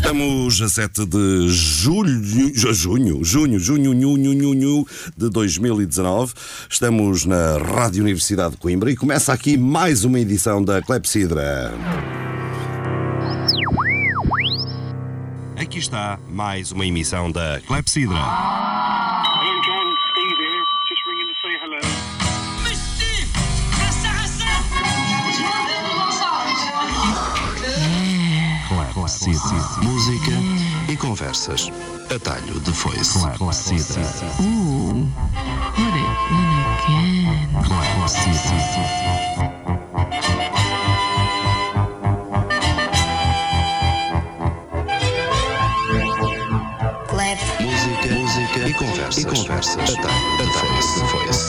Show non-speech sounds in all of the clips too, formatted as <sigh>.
Estamos a 7 de julho, ju- junho, junho, junho, junho, junho de 2019. Estamos na Rádio Universidade de Coimbra e começa aqui mais uma edição da Clepsidra. Aqui está mais uma emissão da Clepsidra. Clepsidra. Música e conversas. Atalho de foice. Clepsidra. Ooh, put it in again. Clap. Música, música e conversas. E conversas. Atalho de foice.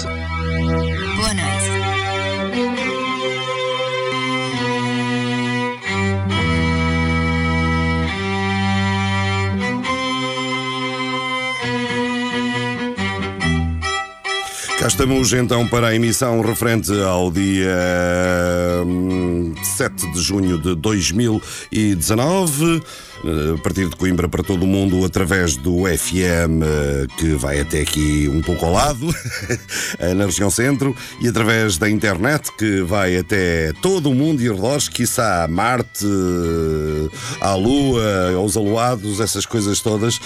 Cá estamos então para a emissão referente ao dia hum, 7 de junho de 2019. Eh, A partir de Coimbra para todo o mundo, através do FM, eh, que vai até aqui um pouco ao lado, <laughs> eh, na região centro, e através da internet, que vai até todo o mundo e arredores, quiçá Marte, eh, à Lua, aos aluados, essas coisas todas.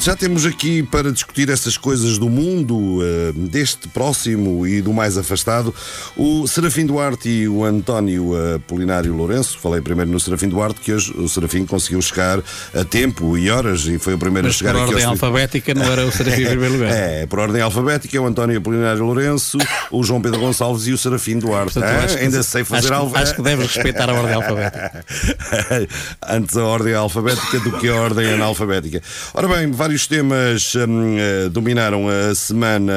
Já temos aqui para discutir essas coisas do mundo, eh, deste próximo e do mais afastado, o Serafim Duarte e o António Apolinário Lourenço. Falei primeiro no Serafim Duarte, que hoje o Serafim conseguiu chegar a tempo e horas e foi o primeiro Mas a chegar por aqui ordem ao alfabética não era o Serafim em primeiro lugar. <laughs> É, por ordem alfabética, é o António Apolinário Lourenço, o João Pedro Gonçalves e o Serafim Duarte. Portanto, Ah, acho que- ainda sei fazer acho, algo. que- acho que deves respeitar a ordem alfabética. <laughs> Antes a ordem alfabética do que a ordem analfabética. Ora bem, vários temas hum, eh, dominaram a semana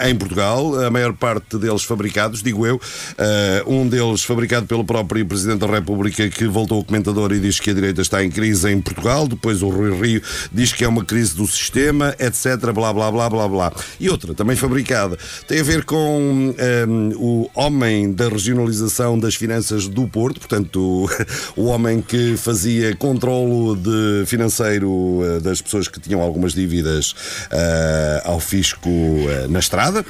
em Portugal, a maior parte deles fabricados, digo eu. Eh, um deles fabricado pelo próprio Presidente da República, que voltou ao comentador e diz que a direita está em crise em Portugal. Depois o Rui Rio diz que é uma crise do sistema, etc. Blá blá blá blá blá. E outra, também fabricada, tem a ver com hum, o homem da regionalização das finanças do Porto, portanto, o, <laughs> o homem que fazia controlo de financeiro eh, das pessoas que tinham algumas dívidas eh, ao fisco eh, na estrada.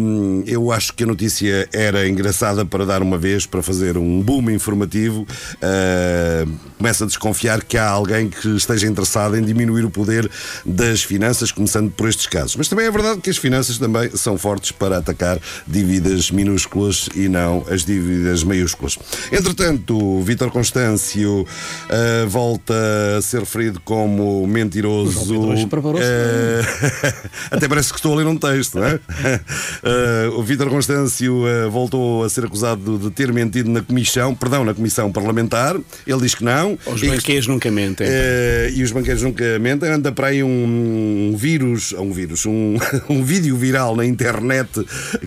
Hum, eu acho que a notícia era engraçada para dar uma vez, para fazer um boom informativo. Uh, começa a desconfiar que há alguém que esteja interessado em diminuir o poder das finanças, começando por estes casos. Mas também é verdade que as finanças também são fortes para atacar dívidas minúsculas e não as dívidas maiúsculas. Entretanto, o Vítor Constâncio uh, volta a ser referido como mentiroso. Uh, <laughs> até parece que estou a ler um texto, não é? Uh, <laughs> o Vítor Constâncio uh, voltou a ser acusado de ter mentido na comissão, perdão, na comissão parlamentar. Ele diz que não. Os E que- banqueiros nunca mentem. eh, e os banqueiros nunca mentem. Anda para aí um, vírus, um vírus, um, <laughs> um vídeo viral na internet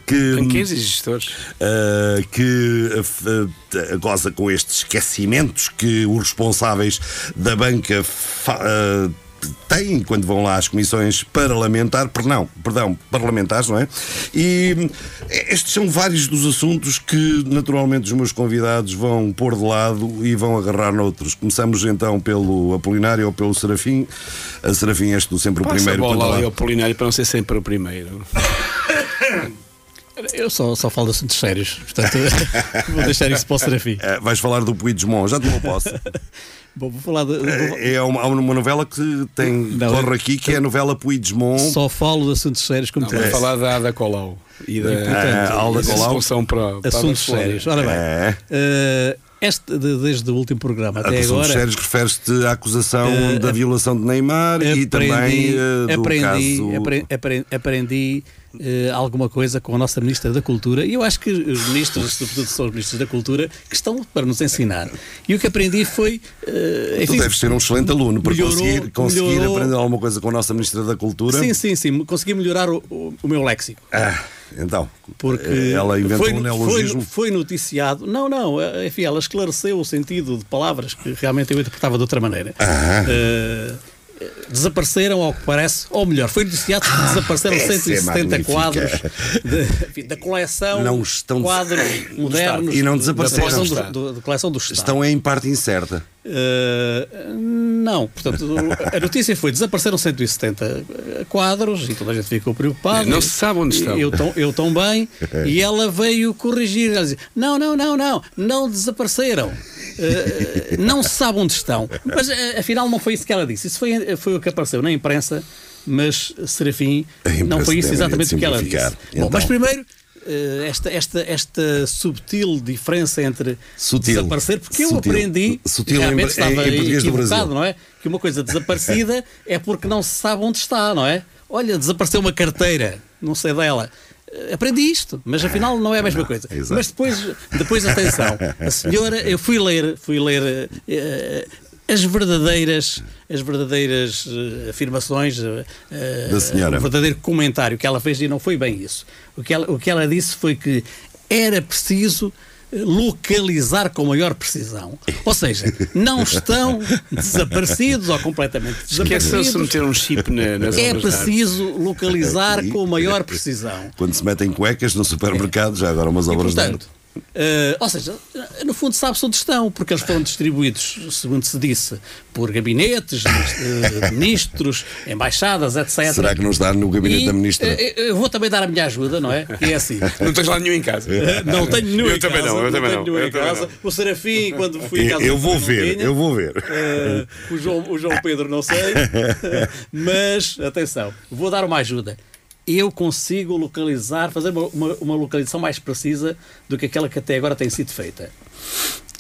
que. Banqueiros e gestores. Uh, que uh, uh, goza com estes esquecimentos que os responsáveis da banca fa- uh, têm quando vão lá às comissões parlamentar, perdão, perdão, parlamentares, não é? E hum, estes são vários dos assuntos que naturalmente os meus convidados vão pôr de lado e vão agarrar noutros. Começamos então pelo Apolinário ou pelo Serafim. A Serafim és tu sempre o Passa a primeiro. bola quando ali lá- ao Polinário para não ser sempre o primeiro. Eu só, só falo de assuntos sérios, portanto <laughs> vou deixar isso para o Serafim. Eh, vais falar do Puigdemont, já te não posso. Bom, vou falar de. vou- É uma, há uma novela que tem Não, corre é- aqui que é a novela Puigdemont. Só falo de assuntos sérios como É. Vou falar da Ada Colau e da, portanto, Ah, Alda da Colau. para, para Assuntos sérios. Ora bem, É. eh, este, de- desde o último programa até Assuntos agora. sérios refere-te à acusação Eh, da violação de Neymar e também eh, do aprendi, caso. apre- apre- aprendi, eh, alguma coisa com a nossa Ministra da Cultura e eu acho que os ministros, <laughs> sobretudo são os ministros da Cultura, que estão para nos ensinar. E o que aprendi foi. eh, Tu enfim, deves ser um excelente aluno para melhorou- conseguir, conseguir melhorou- aprender alguma coisa com a nossa Ministra da Cultura. Sim, sim, sim. Consegui melhorar o, o- o meu léxico. Ah, então, Porque eh, ela inventou foi, um foi, neologismo. foi noticiado. Não, não, eh, enfim, ela esclareceu o sentido de palavras que realmente eu interpretava de outra maneira. Ah. Eh, desapareceram, ao que parece, ou melhor, foi noticiado que desapareceram essa é 170 magnífica. quadros de- da coleção Não estão- de quadros modernos E não da desapareceram. coleção do, do- da coleção do Estado. Estão em parte incerta. Eh, Não, portanto, a notícia foi: desapareceram 170 quadros e toda a gente ficou preocupado. Não se sabe onde estão. Eu, tão- eu também. E ela veio corrigir. Ela dizia: Não, não, não, não, não desapareceram. Eh, não se sabe onde estão. Mas eh, afinal não foi isso que ela disse. Isso foi, foi o que apareceu na imprensa, mas Serafim não foi isso exatamente o que ela disse. simplificar. Bom, Então. mas primeiro. eh, Esta, esta, esta subtil diferença entre Sutil. desaparecer, porque eu Sutil. aprendi Sutil realmente em- estava em equivocado, não é? Que uma coisa desaparecida é porque não se sabe onde está, não é? Olha, desapareceu uma carteira, não sei dela. Eh, Aprendi isto, mas afinal não é a mesma coisa. exato. Mas depois, depois atenção, a senhora, eu fui ler, fui ler eh, as verdadeiras, as verdadeiras eh, afirmações, eh, Da senhora. o verdadeiro comentário que ela fez e não foi bem isso. O que ela, o que ela disse foi que era preciso localizar com maior precisão. Ou seja, não estão desaparecidos ou completamente Esqueceu-se de desaparecidos. meter um chip na, nas É preciso localizar com maior precisão. Quando se metem cuecas no supermercado, já agora umas E, obras de portanto, eh, ou seja, no fundo sabe-se onde estão, porque eles foram distribuídos, segundo se disse, por gabinetes, eh, ministros, embaixadas, etc. Será que não está no gabinete E, da ministra? eh, Eu vou também dar a minha ajuda, não é? Que é assim. Não tens lá nenhum em casa. Não tenho nenhum Eu em também casa, não, eu também tenho não, nenhum eu em também casa. não. O Serafim, quando fui em Eu- casa. eu vou não ver, tinha. eu vou ver. Eh, o, João, o João Pedro não sei. <laughs> Mas, atenção, vou dar uma ajuda. Eu consigo localizar, fazer uma, uma, uma localização mais precisa do que aquela que até agora tem sido feita.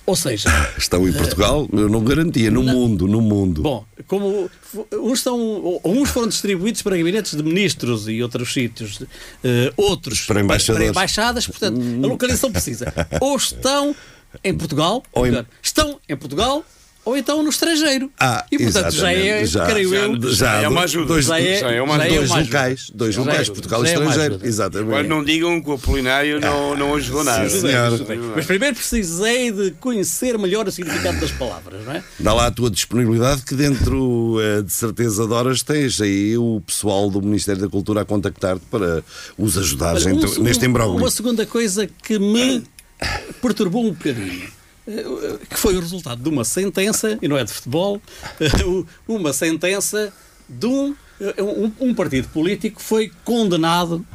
Ou seja, <laughs> Estão em Portugal? Eu não garantia. No mundo, no mundo. Bom, como uns, são, uns foram distribuídos para gabinetes de ministros e outros sítios, eh, outros Para embaixadores. embaixadas, portanto, a localização precisa. <laughs> Ou estão em Portugal, Ou em- estão em Portugal, ou então no estrangeiro. Ah, e portanto já é. Já- creio já- eu, já é do- uma ajuda. Dois, Já é- já é uma já é ajuda. dois locais, dois Já é locais, ajuda. Portugal e Já é estrangeiro. ajuda. Exatamente. Agora não digam que o Apolinário não, não ajudou nada. Sim, senhor. Mas primeiro precisei de conhecer melhor o significado das palavras, não é? Dá lá a tua disponibilidade que dentro eh, de certeza de horas tens aí o pessoal do Ministério da Cultura a contactar-te para os ajudares Olha, um neste imbróglio. Uma segunda coisa que me perturbou um bocadinho. Que foi o resultado de uma sentença, e não é de futebol, <laughs> uma sentença de um, um, um partido político foi condenado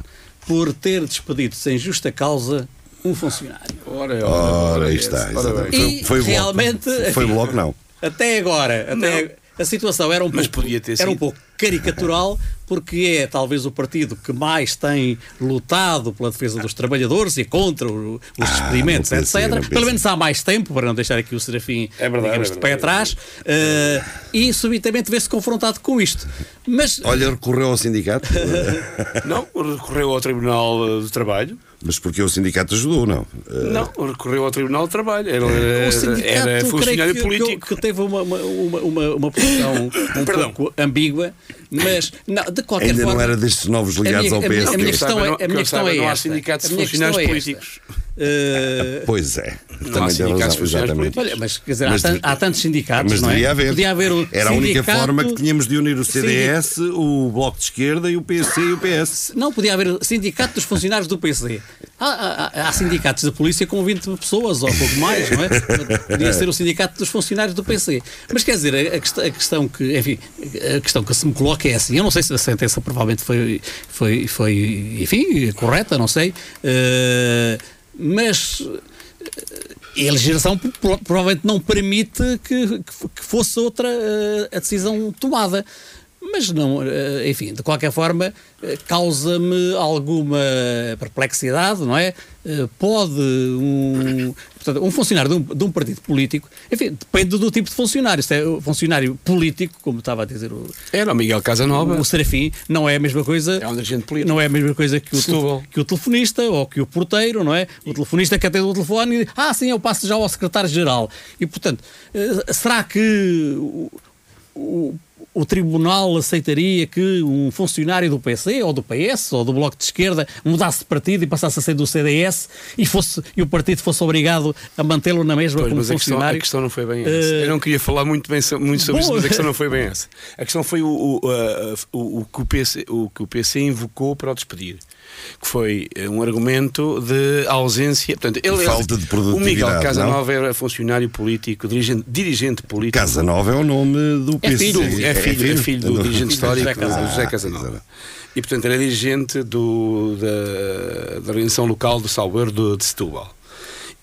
por ter despedido sem justa causa um funcionário. Ora, Ora, aí está. Ora bem. exatamente. E Foi, foi bloco. realmente, Foi enfim, bloco, não. Até agora, até a situação era um Mas pouco, podia ter era um pouco caricatural, <laughs> porque é talvez o partido que mais tem lutado pela defesa dos trabalhadores e contra o- os despedimentos, não pensei, não etc. Pelo menos há mais tempo, para não deixar aqui o Serafim É verdade, digamos, é de pé verdade. atrás, eh, e subitamente vê-se confrontado com isto. Mas Olha, recorreu ao sindicato. <laughs> Não, recorreu ao Tribunal do Trabalho. Mas porque o sindicato ajudou, não? Eh, Não, recorreu ao Tribunal do Trabalho. Era, o sindicato, era creio funcionário que, político. Que, que teve uma, uma, uma, uma, uma posição <coughs> um Perdão. pouco ambígua, mas não, de qualquer Ainda forma. não era destes novos ligados minha- ao a minha- PSD. a minha Que eu questão é- não- a que minha questão é não há esta. sindicatos A de minha questão funcionários é esta. políticos. Eh, Pois é. Não há sindicatos. Olha, mas quer dizer, Mas há, há tantos sindicatos, Mas não é? devia haver. Podia haver o Era a única forma que tínhamos de unir o CDS, o Bloco de Esquerda e o PC e o PS. Não, podia haver sindicato dos funcionários do PC. Há, há- há sindicatos da polícia com 20 pessoas ou pouco mais, não é? Podia ser o sindicato dos funcionários do PC. Mas quer dizer, a, a quest- a questão que, enfim, a questão que se me coloca é assim. Eu não sei se a sentença provavelmente foi, foi, foi enfim, correta, não sei. Eh, mas eh, a legislação pro- provavelmente não permite que, que fosse outra eh, a decisão tomada. Mas não, eh, enfim, de qualquer forma, causa-me alguma perplexidade, não é? Pode um, portanto, um funcionário de um, de um partido político, enfim, depende do tipo de funcionário. Se é um funcionário político, como estava a dizer o, Era o Miguel Casanova. o Serafim, não é a mesma coisa. É um dirigente político. Não é a mesma coisa que o, tel- que o telefonista ou que o porteiro, não é? O telefonista que atende o telefone e diz, ah, sim, eu passo já ao secretário-geral. E, portanto, eh, será que o, o, tribunal aceitaria que um funcionário do PC ou do PS ou do Bloco de Esquerda mudasse de partido e passasse a ser do CDS e, fosse, e o partido fosse obrigado a mantê-lo na mesma Pois, como mas a questão, a funcionário? questão não foi bem essa. Eh, Eu não queria falar muito, bem, muito sobre bom, isso, mas a questão não foi bem essa. A questão foi o, o, a- o, o que o, PC, o que o PC invocou para o despedir. Que foi eh, um argumento de ausência. Portanto, ele, Falta de O produtividade, Miguel Casanova não? era funcionário político, dirigente, dirigente político. Casa Nova é o nome do É PC. filho, É filho, é filho do dirigente histórico José Casanova. José Casanova. E portanto era dirigente do, da, da organização local do Salgueiro de, de Setúbal.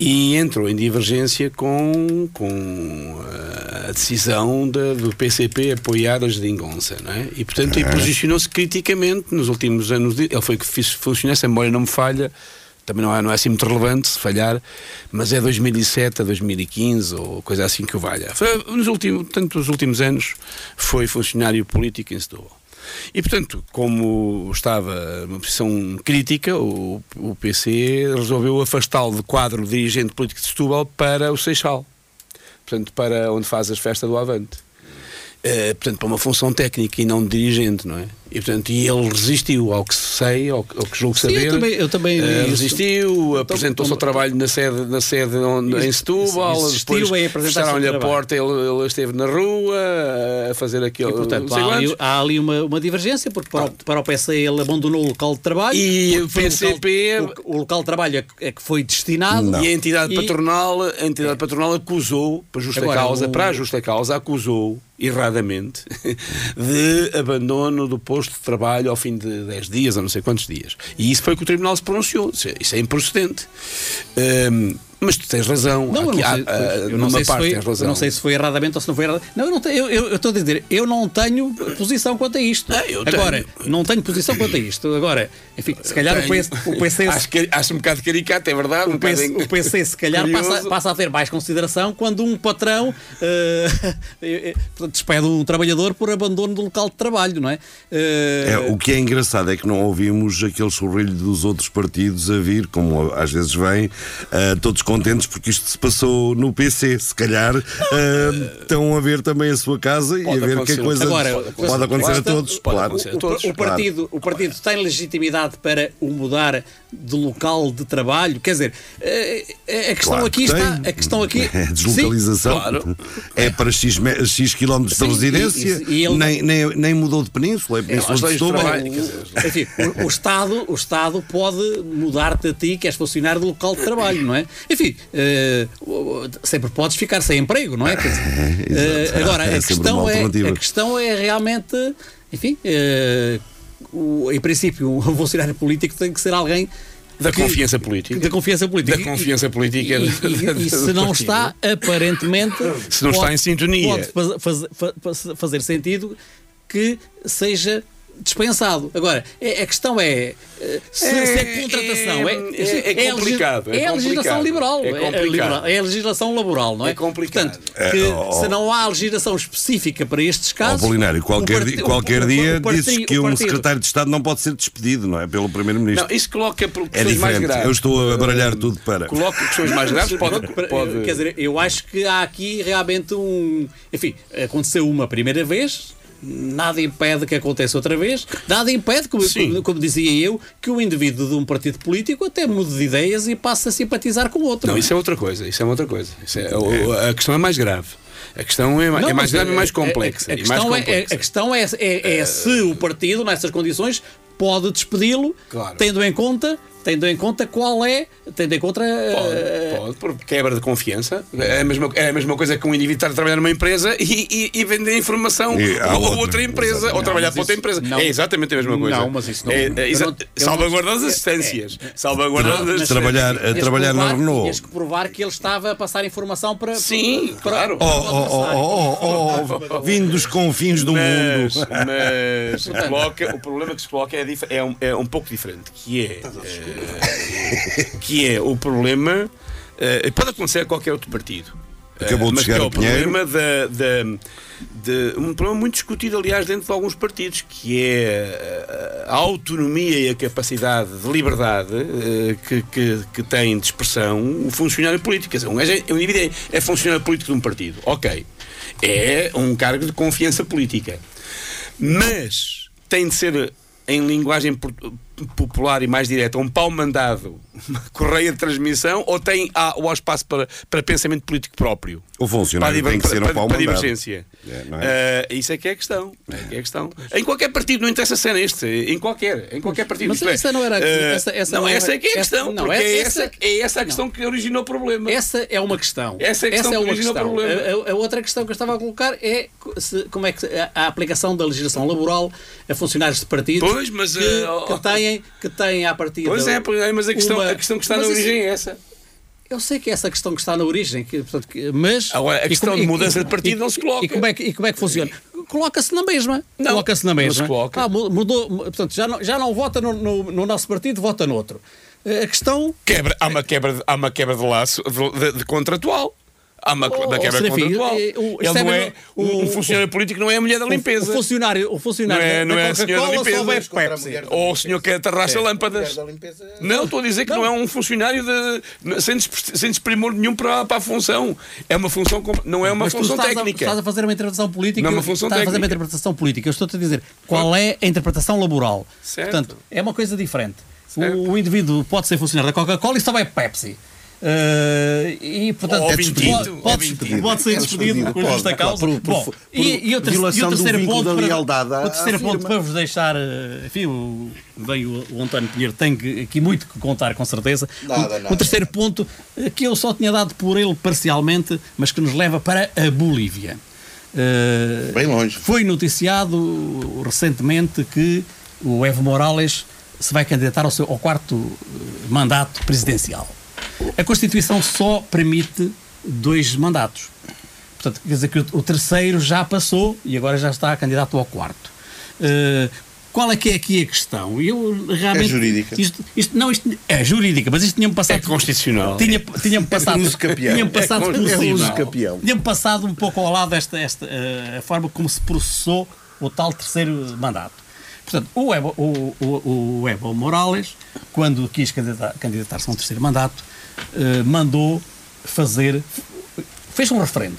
E entrou em divergência com, com eh, a decisão da- do PCP apoiar a Geringonça, não é? E portanto e posicionou-se criticamente nos últimos anos. de- ele foi que fez funcionar, se a memória não me falha, também não é, não é assim muito relevante se falhar, mas é 2007 a 2015 ou coisa assim que o valha. Foi, nos últimos, tanto nos últimos anos foi funcionário político em Setúbal. E, portanto, como estava numa posição crítica, o, o PC resolveu afastá-lo do quadro dirigente político de Setúbal para o Seixal. Portanto, para onde faz as festas do Avante. Eh, portanto, para uma função técnica e não de dirigente, não é? E, portanto, e ele resistiu ao que sei, ao, que- ao que julgo Sim, saber. eu também- eu também isso. resistiu, apresentou o seu trabalho na sede, na sede onde, em Setúbal, depois em apresentar o seu fecharam-lhe a porta, ele, ele esteve na rua a fazer aquilo. E, portanto, não há ali, há ali uma, uma divergência, porque para o, para o PC ele abandonou o local de trabalho. E o PCP local, o, o local de trabalho é que- é que foi destinado. E a entidade E- patronal, a entidade patronal acusou, para justa Agora, causa, o- para a justa causa, acusou erradamente <laughs> de abandono do posto de trabalho ao fim de 10 dias, ou não sei quantos dias. E isso foi que o tribunal se pronunciou. Isso é, isso é improcedente. Hum, mas tu tens razão. Não, eu Aqui não há- sei, há- eu não sei se foi, razão. eu não sei se foi erradamente ou se não foi erradamente. Não, eu não tenho, eu, eu, eu estou a dizer, eu não tenho posição quanto a isto. Ah, eu tenho. Agora, não tenho posição quanto a isto. Agora, enfim, se calhar o. PC, o PC <laughs> acho, que, acho um bocado caricato, é verdade. um o PC, bocadinho o PC se calhar <laughs> passa, passa a ter mais consideração quando um patrão portanto, <laughs> despede um trabalhador por abandono do local de trabalho, não é? Eh, É, o que é engraçado é que não ouvimos aquele sorrilho dos outros partidos a vir, como às vezes vem, ah, todos contentes porque isto se passou no PC. Se calhar ah, estão a ver também a sua casa e a Pode ver que a coisa Agora, pode acontecer a todos. pode claro. acontecer a o, todos, o claro. partido, o partido tem legitimidade para o mudar de local de trabalho? Quer dizer, eh, a questão Claro aqui que está. tem. A questão aqui. <laughs> É deslocalização. Sim, claro. É para X, X quilómetros de Sim, residência. e- e ele- nem, nem, nem mudou de península. É península as de Setúbal. trabalho, quer dizer, Enfim, o, o Estado, o Estado pode mudar-te a ti, que és funcionário do local de trabalho, não é? Enfim, o- sempre podes ficar sem emprego, não é? Dizer, <laughs> exato. agora, É a questão é, a questão é realmente, enfim, eh, o- em princípio, um <laughs> funcionário político tem que ser alguém Da que- confiança política. da confiança política. Da confiança política. E, e- e se não está, aparentemente. <laughs> Se não está em sintonia. Pode faz- faz- faz- fazer sentido que seja dispensado. Agora, é- a questão é. eh, Se, É, se é contratação. É, é- é complicado, é É a legislação complicado. liberal. É a complicado. liberal- É a legislação laboral, não é? É complicado. Portanto, que É, ó, se não há legislação específica para estes casos. Apolinário, qualquer, o parti- di- o- qualquer dia o parti- dizes que um secretário de Estado não pode ser despedido, não é? Pelo Primeiro-Ministro. Não, isso coloca por É questões mais graves. Eu estou a baralhar tudo para. Coloca questões mais graves, pode, pode... Quer dizer, eu acho que há aqui realmente um. Enfim, aconteceu uma primeira vez. Nada impede que aconteça outra vez. Nada impede, como, como, como dizia eu, que o indivíduo de um partido político até mude de ideias e passe a simpatizar com outro. Não, é? isso é outra coisa. Isso é outra coisa. É- o- a questão é mais grave. A questão é, Não, é mais grave e mais a- complexa. A, questão, é, complexa. a questão é, é- é se o partido, nessas condições, pode despedi-lo, Claro. tendo em conta. Tendo em conta qual é, tendo em conta eh, Pode, pode, por quebra de confiança. É a mesma, é a mesma coisa que um indivíduo estar a trabalhar numa empresa e, e, e vender informação E a outra, outra. empresa, Exato. ou trabalhar para outra empresa. não. é exatamente a mesma coisa. Não, mas isso não- É, é, eu exa- não- eu não- salvaguarda das assistências. Salvaguarda Não, das mas- trabalhar- a tinhas que trabalhar na provar- Renault. Tinhas que provar que ele estava a passar informação para. Sim, para, claro. para Oh, oh, oh, vindo dos confins do Mas, mundo. mas <laughs> coloca, o problema que se coloca é, é, um, é um pouco diferente, que é, eh, <laughs> que é o problema, eh, pode acontecer a qualquer outro partido. Acabou de Eh, mas chegar que é o problema da, da- de um problema muito discutido, aliás, dentro de alguns partidos, que é eh, a autonomia e a capacidade de liberdade que, que, que tem de expressão o funcionário político. Quer dizer, um, gajo é- um indivíduo é, é funcionário político de um partido. Ok. É um cargo de confiança política. Mas tem de ser em linguagem popular e mais direto, um pau mandado, uma correia de transmissão, ou tem há, ou há espaço para, para pensamento político próprio? O funcionário Para a tem que diver- ser um para- pau para a mandado. divergência. É, não é? Ah, isso é que é a questão. É que é a questão. Em qualquer partido, não interessa se é neste, em qualquer, em qualquer partido. Mas é, essa não era a- ah, essa- essa não, não era- essa é que é a essa- questão, não, porque é essa- essa, é essa a questão que originou o problema. Essa é uma questão. Essa é a questão que uma origina o questão. problema. A, a- outra questão que eu estava a colocar é se- como é que a, a aplicação da legislação laboral a funcionários de partidos Pois, mas, que, eh, que têm, que têm à partida. Pois é, mas a questão, uma- a questão que está Mas na origem é essa. Eu sei que é essa questão que está na origem, que, portanto, que- mas. Agora, a questão como- de mudança e- de partido e- não se coloca. E como é que, e como é que funciona? Coloca-se na mesma. Não, Coloca-se na mesma. se coloca. Ah, mu- mudou, mu- portanto, já não, já não vota no, no- no nosso partido, vota no outro. A questão. Quebra, há, uma quebra, de- há uma quebra de laço de, de- de contratual. Há uma, Oh, uma quebra Serafim, contratual. eh, o- Ele é não é, mesmo- um, um o- funcionário político não é a mulher da limpeza. O funcionário, o funcionário Não é- da- não da é a senhora da limpeza. a da Ou o senhor que tarraxa lâmpadas. Mulher da limpeza. Não, estou a dizer que não, é um funcionário de, sem, despre- sem desprimor nenhum para, para a função. É uma função, não é uma Mas função estás a, técnica. estás a fazer uma interpretação política. Não é uma função estás a fazer uma técnica. interpretação política. Eu estou-te a dizer qual é a interpretação laboral. Certo. Portanto, é uma coisa diferente. O, o indivíduo pode ser funcionário da Coca-Cola e só bebe Pepsi. Eh, e portanto Ou pode, pode, ser É despedido despedido, por justa causa. por- por- Bom, por e, e, o ter- e o terceiro ponto da para- o terceiro ponto firma. para vos deixar, eh, enfim, o, veio o, o António Pinheiro tem aqui muito que contar com certeza. Nada, o, nada. o terceiro ponto eh, que eu só tinha dado por ele parcialmente, mas que nos leva para a Bolívia. Eh, Bem longe. Foi noticiado recentemente que o Evo Morales se vai candidatar ao, seu, ao quarto mandato presidencial. A Constituição só permite dois mandatos. Portanto, quer dizer que o, o terceiro já passou e agora já está candidato ao quarto. Eh, qual é que é aqui a questão? Eu realmente. É jurídica. Isto, isto- não, isto é jurídica, mas isto tinha-me passado. É constitucional. Tinha, tinha-me passado. uso capião. Tinha-me passado É por é cima. Tinha-me passado um pouco ao lado esta, esta eh, a forma como se processou o tal terceiro mandato. Portanto, o Evo, o, o, o Evo Morales, quando quis candidatar- candidatar-se a um terceiro mandato, eh, mandou fazer. fez um referendo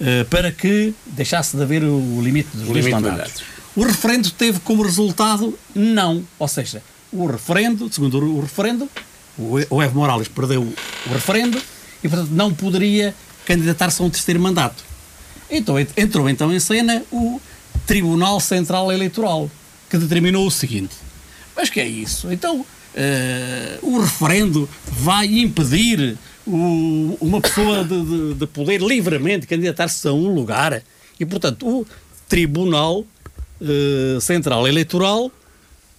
eh, para que deixasse de haver o limite dos dois mandatos. O referendo teve como resultado não. Ou seja, o referendo, segundo o referendo, o Evo Morales perdeu o referendo e, portanto, não poderia candidatar-se a um terceiro mandato. Então, ent- entrou então em cena o Tribunal Central Eleitoral, que determinou o seguinte: mas que é isso? Então, eh, o referendo vai impedir o- uma pessoa de, de- de poder livremente candidatar-se a um lugar? E, portanto, o Tribunal eh, Central Eleitoral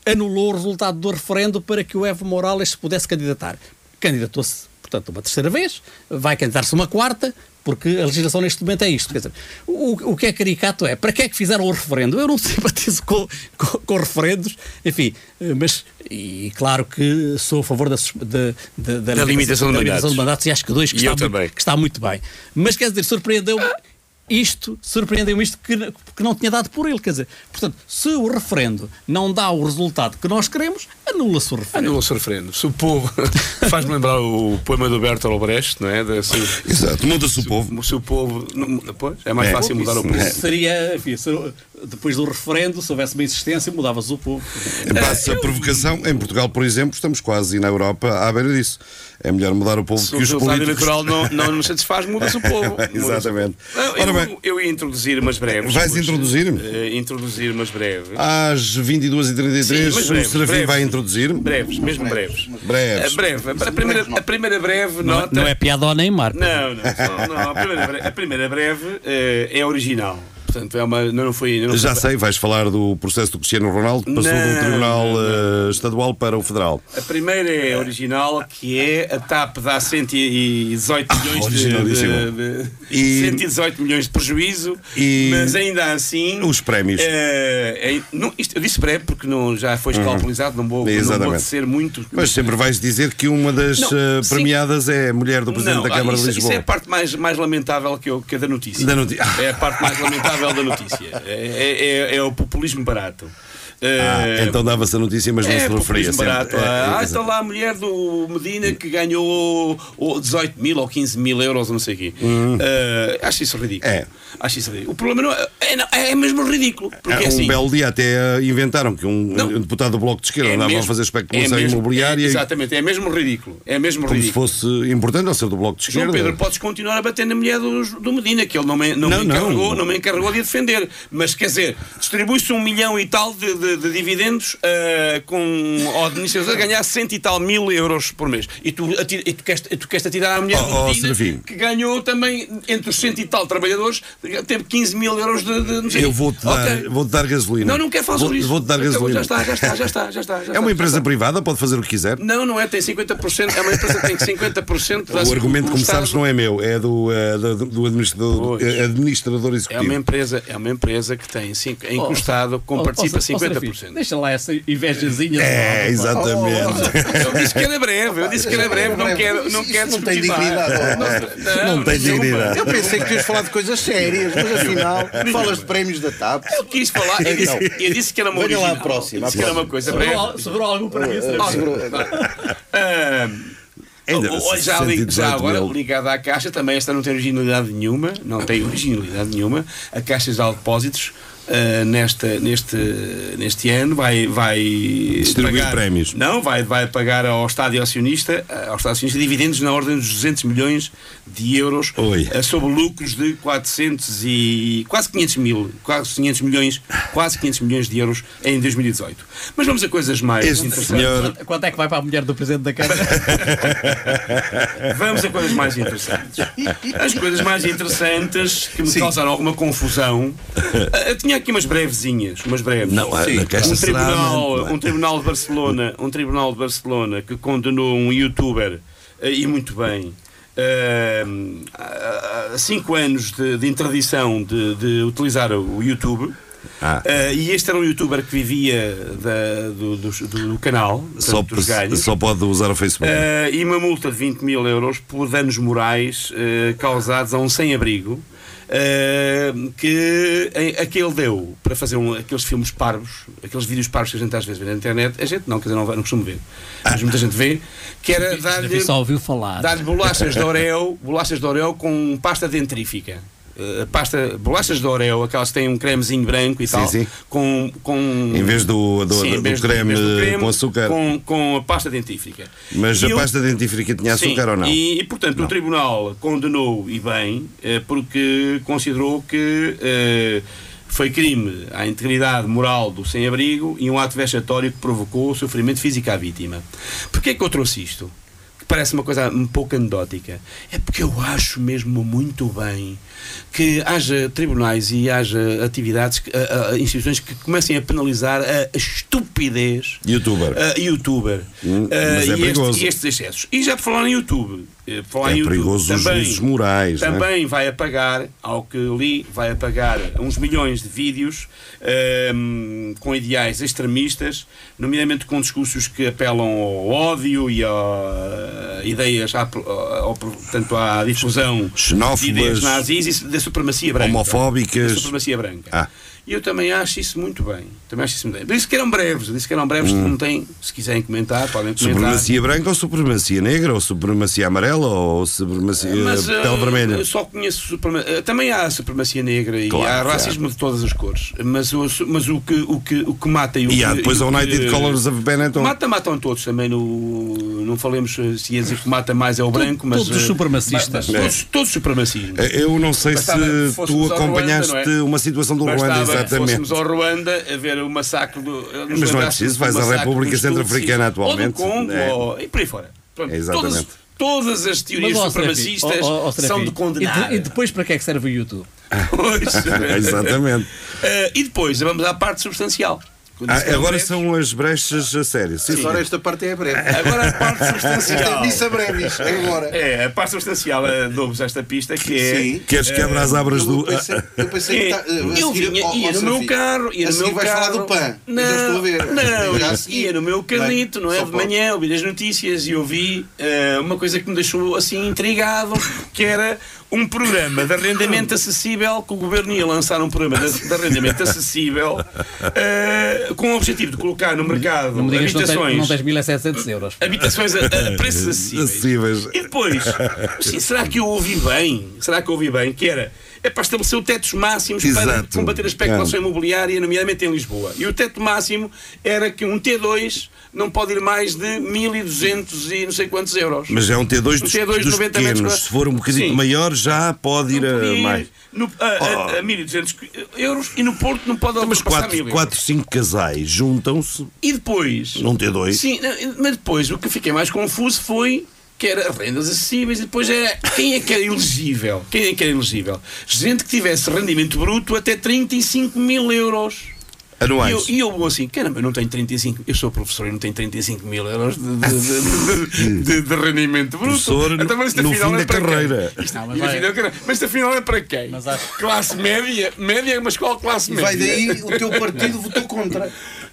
anulou o resultado do referendo para que o Evo Morales se pudesse candidatar. Candidatou-se, portanto, uma terceira vez, vai candidatar-se uma quarta, porque a legislação neste momento é isto. Quer dizer, o, o que é caricato é, para que é que fizeram o referendo? Eu não simpatizo com, com, com referendos, enfim, mas, e claro que sou a favor da, da, da, Da limitação de da mandatos. de mandatos e acho que dois que está, muito, que está muito bem. Mas quer dizer, surpreendeu-me isto, surpreendeu-me isto que, que não tinha dado por ele. Quer dizer, portanto, se o referendo não dá o resultado que nós queremos, anula-se o referendo. Anula-se o referendo. Se o povo. <laughs> Faz-me lembrar o poema do Bertolt Brecht, não é? Da- se, Exato, muda-se o povo. se o povo. não- Pois, é mais É. fácil mudar o povo. Isso seria, enfim, se- depois do referendo, se houvesse uma insistência, mudava-se o povo. Passa a provocação. Em Portugal, por exemplo, estamos quase na Europa à beira disso. É melhor mudar o povo Se que o os resultado políticos. eleitoral não, não nos satisfaz, muda-se o povo. <laughs> Exatamente. Ora eu, eu ia introduzir umas breves. Vais introduzir? Eh, introduzir umas breves. Às 22h33, Sim, mas o breves, Serafim breves. vai introduzir. Breves, mesmo breves. Breves. A breve, a primeira, a primeira breve Não, nota. não é piada ao Neymar. Não, não, só- não, a, primeira breve, a primeira breve, eh, é original. Portanto, é uma, não foi. Não Já sei, vais falar do processo do Cristiano Ronaldo que passou Não, do Tribunal não, eh, Estadual para o Federal. A primeira é original, que é a TAP dá 118 milhões de, originalíssimo. de, de- E- 118 milhões de prejuízo, E- mas ainda assim. Os prémios. eh, é- não, isto, eu disse breve porque não, já foi escalpelizado, não vou, não vou ser muito. Mas sempre vais dizer que uma das Não, eh, sim. premiadas é a mulher do Presidente da Câmara isso, de isso Lisboa. é a parte mais, mais lamentável que, eu, que é da notícia. Da Ah. É a parte mais lamentável <laughs> da notícia. É, é- é o populismo barato. Ah, Eh, então dava-se a notícia, mas não é se referia barato. É, é, ah, está lá a mulher do Medina que ganhou oh, 18 mil ou 15 mil euros, não sei o quê. Ah, acho isso ridículo. É. Acho isso ridículo. O problema não é, É, não, é mesmo ridículo. Porque um assim, belo dia até inventaram que um, Não. deputado do Bloco de Esquerda é andava mesmo- a fazer especulação é mesmo- imobiliária é, exatamente, é mesmo ridículo. É mesmo como se ridículo. fosse importante não ser do Bloco de João Esquerda. Pedro, podes continuar a bater na mulher do, do Medina, que ele não me, não Não, me não. encarregou, não. me encarregou de a defender. Mas quer dizer, distribui-se um milhão e tal de, de- de, de dividendos uh, com o administrador ganhar cento e tal mil euros por mês. E tu, e tu, queres, tu queres atirar à mulher oh, oh, que ganhou também, entre os cento e tal trabalhadores, teve 15 mil euros de. de Eu vou-te dar, okay. vou dar gasolina. Não, não quero falar sobre isso. Vou-te dar então, gasolina. Já, está, já está, já está, já está. Já é uma está, empresa privada, pode fazer o que quiser? Não, não é, tem 50%. É uma empresa que tem 50% das O argumento, como sabes, não é meu, é do, uh, do, do administrador, eh, administrador executivo. É uma, empresa, é uma empresa que tem cinco, é encostado, com oh, participa 50% filho, deixa lá essa invejazinha. É, exatamente. Oh, eu disse que era breve, eu disse que era breve, não quero não quero Não tem dignidade. Não, tem dignidade. Eu pensei que tu ias falar de coisas sérias, mas afinal <laughs> falas de prémios da TAP. Eu quis falar, eu disse, que era uma Venha lá próxima. Disse que era uma coisa breve. Sobrou algo para mim? hoje ah, ah, já, li, já agora, ligada à Caixa, também esta não tem originalidade nenhuma, não tem originalidade nenhuma. A Caixa já depósitos ah, nesta, neste, neste ano, vai, vai Distribuir pagar, prémios. Não, vai, vai pagar ao Estado acionista, ah, ao Estado acionista dividendos na ordem dos 200 milhões de euros Oi. ah, sobre lucros de 400 e quase 500 mil, quase 500 milhões, quase 500 milhões de euros em 2018. Mas vamos a coisas mais Este interessantes. senhor. Quanto é que vai para a mulher do Presidente da Câmara? <laughs> Vamos a coisas mais interessantes. As coisas mais interessantes que me causaram alguma confusão. Eu tinha aqui umas brevezinhas, umas breves. Não, na Caixa um será, tribunal, não é? um tribunal de Barcelona, um tribunal de Barcelona que condenou um youtuber ah, e muito bem. a- a cinco anos de, de interdição de, de utilizar o YouTube Ah. Ah, e este era um youtuber que vivia da- do, do- do- do canal Só, dos ganhos só pode usar o Facebook. Uh, e uma multa de 20 mil euros por danos morais uh, causados a um sem-abrigo uh, que a que ele deu para fazer um- aqueles filmes parvos, aqueles vídeos parvos que a gente às vezes vê na internet. A gente não, quer dizer, não, não costumo ver, mas muita gente vê, que era dar-lhe dar bolachas de Oreo, bolachas de Oreo com pasta dentrífica. Uh, pasta, bolachas de Oreo, aquelas que têm um cremezinho branco e Sim, tal, sim. com, com Em vez do, do, Sim, do do- em creme, do creme, com açúcar. com, com a pasta dentífrica. Mas E a eu- pasta dentífrica tinha açúcar ou não? E, e, portanto, o Tribunal condenou e bem, eh, porque considerou que eh, foi crime à integridade moral do sem-abrigo e um ato vexatório que provocou sofrimento físico à vítima. Porquê que eu trouxe isto? Parece uma coisa um pouco anedótica. É porque eu acho mesmo muito bem que haja tribunais e haja atividades, a- a- instituições que comecem a penalizar a estupidez Youtuber. Uh, youtuber. Hum, Uh, mas é e, este- e estes excessos. E já por falar em YouTube. Eh, falar É YouTube, perigoso os também, juízos morais, não é? Também vai apagar, ao que li, vai apagar uns milhões de vídeos ehm, com ideais extremistas, nomeadamente com discursos que apelam ao ódio e a ideias, à, ao, portanto, à difusão Xenófobas, de ideias nazis e da supremacia branca. homofóbicas. Da supremacia branca. Ah. E eu também acho isso muito bem. Também acho isso muito bem. Disse que eram breves, disse que eram breves, Hum. não tem, se quiserem comentar, podem comentar. Supremacia branca ou supremacia negra? Ou supremacia amarela? Ou supremacia Mas, pele eh, vermelha? eu só conheço suprema- eh, também há supremacia negra e Claro, há claro. racismo de todas as cores. Mas, o, mas o, que, o, que, o que mata e o E há que- depois e a o United que- Colors of Benetton. Mata, matam todos também. No, não falemos se ia dizer que mata mais é o branco, mas. todos os eh, supremacistas. mas- mas Todos, todos os supremacismos. Eu não sei Bastava se tu ao acompanhaste Ruanda, é? uma situação do Ruanda, Bastava que exatamente. fôssemos ao Ruanda a ver o massacre do. nos Mas não é preciso, vais à República Centro-Africana atualmente. Ou do Congo, É. ou- e por aí fora. Pronto, Exatamente. Todas, todas as teorias ó, supremacistas ó, Serafim, são de e, condenar. de- e depois para que é que serve o YouTube? <laughs> <laughs> Pois. Exatamente. <laughs> Eh, e depois vamos à parte substancial. Ah, agora breves, são as brechas a sério. Sim, Agora esta parte é breve. <laughs> Agora a parte substancial. <laughs> Disse a breves, agora. É, a parte substancial eh, dou-vos esta pista que é. Sim. Queres quebrar as abras Eu do. pensei, eu pensei que É, <laughs> tá, a eu seguir- vinha, ó, ia no meu carro, ia a no meu seguir vais carro. falar do PAN. Não, Eu já estou a ver. não, Já a ia, seguir. no meu carrito, não é? Só De manhã, ouvi as notícias e ouvi eh, uma coisa que me deixou assim intrigado, que era um programa de arrendamento acessível, que o governo ia lançar um programa de, de arrendamento acessível eh, com o objetivo de colocar no mercado Não me digas que não tens, habitações. não tens 1700 euros. Habitações a, a <laughs> preços acessíveis. Acessíveis. E depois, assim, será que eu ouvi bem? Será que eu ouvi bem? Que era, é para estabelecer tetos máximos Exato. para combater a especulação É. imobiliária, nomeadamente em Lisboa. E o teto máximo era que um T2 não pode ir mais de 1.200 e não sei quantos euros. Mas é um T2 dos, Um T2 dos 90 metros pequenos. quadrados. Se for um bocadinho Sim. maior, já pode ir a ir mais. no- a, a- a 1.200 euros e no Porto não pode Então, Mas ultrapassar 4, 1.000 quatro, cinco casais juntam-se E depois. num T2. Sim, mas depois o que fiquei mais confuso foi que era rendas acessíveis e depois é quem é que era elegível? Quem é que era elegível? Gente que tivesse rendimento bruto até 35 mil euros. E anuais. eu, e eu vou assim, caramba, eu não tenho 35, eu sou professor e não tenho 35 mil euros de, de, de- <laughs> de- de rendimento bruto. Professor no- mas no fim é da para quem? carreira. Isto, Não, mas vai- afinal, mas é para quem? Mas acho- Classe média, média, mas qual classe E média? vai daí, o teu <laughs> partido votou contra.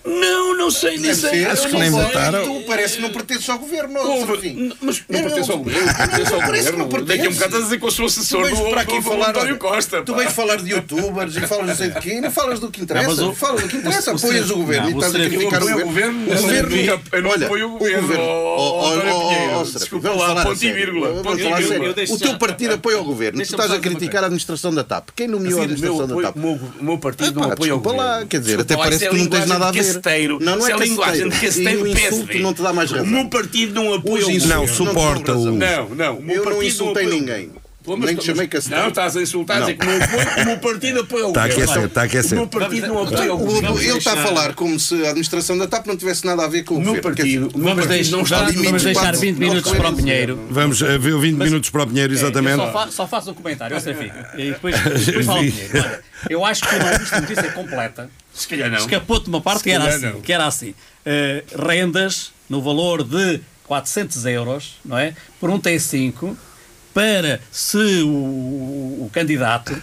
Não, não sei, sei. ser, se não nem não votaram. Tu parece que não pertences ao governo. Houve- mas não Eu pertence ao não- governo, não pertence ao Não, parece que governo. não pertence. Daqui a um bocado estás a dizer que eu sou Tu assessor vens do, para aqui falar. António Costa. Tu vens falar de youtubers e falas não sei de quê, não falas do que interessa. Não, falas do que interessa, apoias o governo não, e o estás a criticar o governo. o governo, eu não- eu não olha, apoio o governo, governo. Desculpa lá, a ponto e vírgula, a O teu partido apoia o governo. Tu estás a dizer criticar a administração da TAP. Quem nomeou a Assim, meu, administração da TAP? o meu- partido não apoia o desculpa lá, governo. quer dizer, até parece é que tu não tens nada a ver. Caceteiro. Não, não Isso é é linguagem de caceteiro. caceteiro E o PSD. insulto não te dá mais razão. O meu partido não apoia o Não, governo. suporta te dão o- razão. Não, não. o Eu não insultei o- ninguém. Pô, Nem te chamei caceteiro. Não, estás a insultar, dizer que o meu, apoio- o meu partido apoia o Está a aquecer, está a aquecer. O meu partido não apoia o O- governo. Ele está a falar como se a administração da TAP não tivesse nada a ver com o O meu governo. Partido, o Vamos, deixar, não está vamos, limites vamos deixar quatro- 20 minutos para o. Pinheiro. Vamos a ver 20 minutos para o Pinheiro, Eu exatamente. só, fa só faço um comentário, ó Serafim. E depois, <laughs> depois fala o Pinheiro. Eu acho que não viste a notícia completa. Se calhar não. Escapou-te uma parte Se que era assim, que era assim. eh, rendas no valor de 400 euros, não é? Por um T5, para se o, o candidato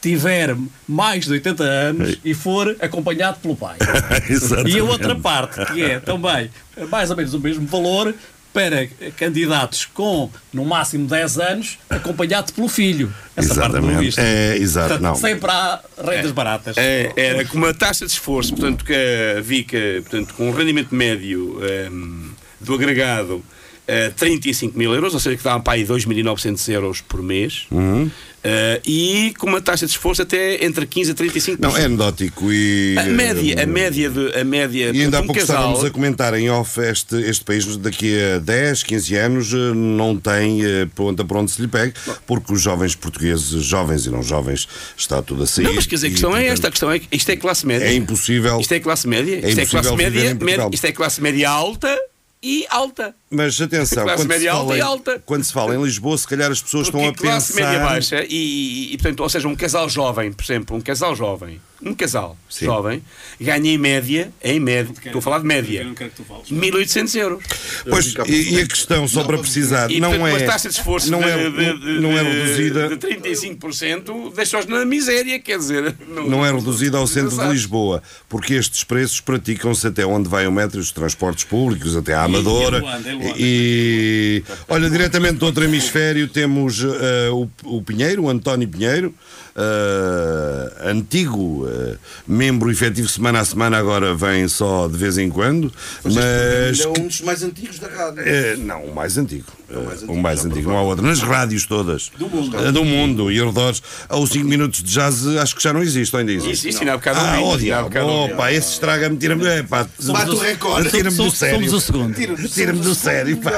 tiver mais de 80 anos e for acompanhado pelo pai. <laughs> E a outra parte, que é também mais ou menos o mesmo valor, para candidatos com no máximo 10 anos, acompanhado pelo filho. Essa parte não Exatamente. viste. É, exato, Portanto, não. sempre há rendas baratas. É, era com uma taxa de esforço, portanto, que a VICA, portanto, com um rendimento médio ehm, do agregado eh, 35 mil euros, ou seja, que dá para aí 2.900 euros por mês, Uhum. eh, e com uma taxa de esforço até entre 15% a 35%. Não, é anedótico e. A média, a média, de, a média E ainda há um pouco casal... estávamos a comentar em off este, este país daqui a 10, 15 anos eh, não tem ponta para onde se lhe pegue, porque os jovens portugueses, jovens e não jovens, está tudo a sair. Não, mas quer dizer, a e, questão é portanto, esta, a questão é que isto é classe média. É impossível. Isto é classe média, isto é impossível classe média, média, isto é classe média alta e alta. Mas atenção, Classe quando se, média alta fala e em, alta. quando se fala em Lisboa, se calhar as pessoas Porque estão a classe pensar. média baixa e, e, portanto, ou seja, um casal jovem, por exemplo, um casal jovem, um casal Sim. jovem, ganha em média, em média, estou a falar de média, não fales. 1800 euros. Pois, e, e a questão, só para precisar, E não portanto, é. uma taxa de esforço não de, é, de, de, não é reduzida. de 35% deixa-os na miséria, quer dizer. Não é reduzida ao centro de. Lisboa, porque estes preços praticam-se até onde vai o metro e os transportes públicos, até à Amadora. em Luanda, Luanda. E, olha, diretamente do outro hemisfério temos eh, o, o Pinheiro, o António Pinheiro, eh, antigo eh, membro efetivo semana a semana, agora vem só de vez em quando, mas. Ele é um dos mais antigos da rádio. Eh, não, o mais antigo. É o mais Eh, antigo, o mais já antigo, não há outro. Nas rádios todas. Do mundo. do mundo e arredores. Aos 5 minutos de jazz, acho que já não existe, ou ainda existe. Isso, ainda há bocado Ah, oh, diabo, bocado ouvi. opa, esse estraga-me, tira-me. É, pá, Bate o recorde. Tira-me do Somos- sério. somos o segundo. Tira-me do sério, pá.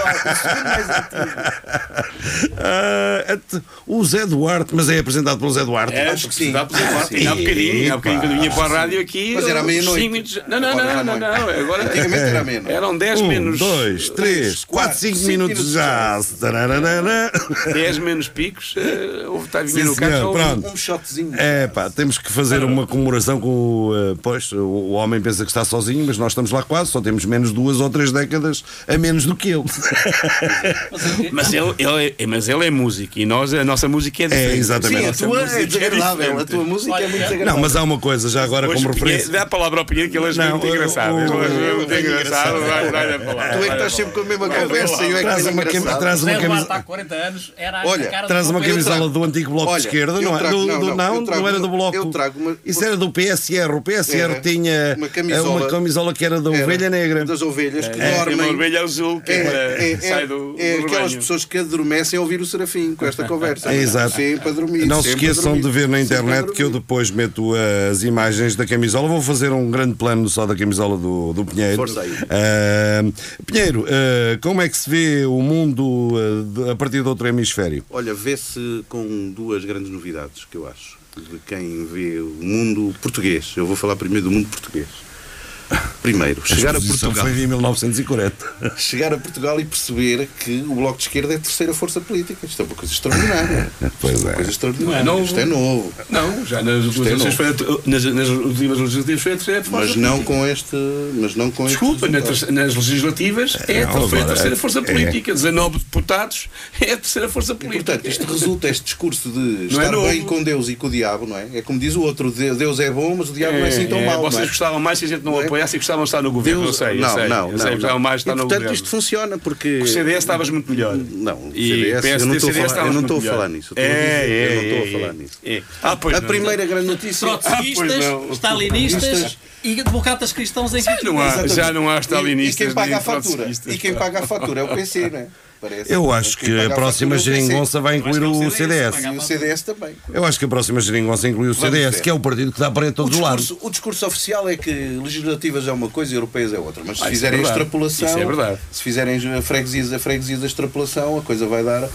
Ah, o Zé Duarte, mas é apresentado pelo Zé Duarte. É, Acho que sim. Dá bocadinho, há bocadinho quando vinha para a rádio aqui. Mas era meia-noite. Não, não, não, não, não é. não. Agora Antigamente era menos. eram 10 Um, menos. dois, três, quatro, cinco, cinco minutos minutos já. Tararara. 10 menos picos. eh, Houve a Sim, no houve- pronto. Um shotzinho. É pá, temos que fazer uma comemoração com o. eh, pois, o, o homem pensa que está sozinho, mas nós estamos lá quase, só temos menos duas ou três décadas a menos do que ele. <laughs> Mas ele, ele é, mas ele é músico e nós, a nossa música é diferente. exatamente. Sim, a tua música é desagradável. A diferente. tua música é muito desagradável. Não, mas há uma coisa, já agora Hoje, como referência. Dá a palavra ao Pinheiro que ele é Não, muito engraçado. Ele é muito é engraçado. Vai, vai a palavra. Tu é que vai a estás sempre com a mesma conversa e eu é que uma, engraçado. traz uma camisa. há 40 anos era a Olha, cara Traz uma camisola trago- do antigo Bloco Olha, de Esquerda, não é? não, do- não, não, eu trago não era uma- do Bloco. eu trago uma- Isso era do PSR. O PSR Era tinha uma uma camisola- camisola, que era da Era ovelha negra. Das ovelhas que É, tem uma dormem. ovelha azul que É, é, é, sai é, do, é do aquelas pessoas que adormecem a ouvir o Serafim com esta conversa. É, exato. Sim, para dormir. Não se sempre esqueçam de ver na internet que eu depois meto as imagens da camisola. Vou fazer um grande plano só da camisola do, do Pinheiro. Força aí. Ah, Pinheiro, ah, como é que se vê o mundo ah, de- a partir de outro hemisfério? Olha, vê-se com duas grandes novidades, que eu acho, de quem vê o mundo português. Eu vou falar primeiro do mundo português. Primeiro, chegar a exposição Portugal. foi em 1940. <laughs> Chegar a Portugal e perceber que o Bloco de Esquerda é a terceira força política. Isto é uma coisa extraordinária. <laughs> Pois Isto é é. uma coisa extraordinária. Não é novo. Isto é novo. Não, já nas últimas é foi a, nas, nas últimas legislativas foi a terceira força Mas não política. com este. Mas não com Desculpa, este na resultado. ter- nas legislativas é, não, foi a terceira força é. política. 19 deputados é a terceira força E, política. portanto, isto resulta, este discurso de Não é estar bem com Deus e com o diabo, não é? É como diz o outro, de- Deus é bom, mas o diabo não é assim tão É, mau. Vocês é? gostavam mais se a gente não, Não é? Apoiasse e gostavam de estar no governo. Deus, eu sei, eu não, sei. não, eu sei, não, gostavam não. mais de estar e, no portanto, governo. isto funciona porque. O CDS estavas muito melhor. Não, o E CDS, eu não PSD, estou a falar, eu não estou a muito falar nisso. eu É, dizer, eu não é, estou é, a falar é. nisso. É. Ah, pois A não. primeira grande notícia. Ah, Trotskistas, não. stalinistas e democratas cristãos em Não há, já não há E, e stalinistas quem paga nem a fatura? E quem paga a fatura é o PC, não é? Parece. Eu acho que a próxima geringonça vai incluir é o o CDS, CDS. E o CDS também. Eu acho que a próxima geringonça inclui o CDS, ver. que é o partido que dá para todos os lados. o discurso oficial é que legislativas é uma coisa e europeias é outra. Mas se Ah, fizerem é verdade. extrapolação, Isso é verdade. se fizerem a freguesia, a freguesia da extrapolação, a coisa vai dar,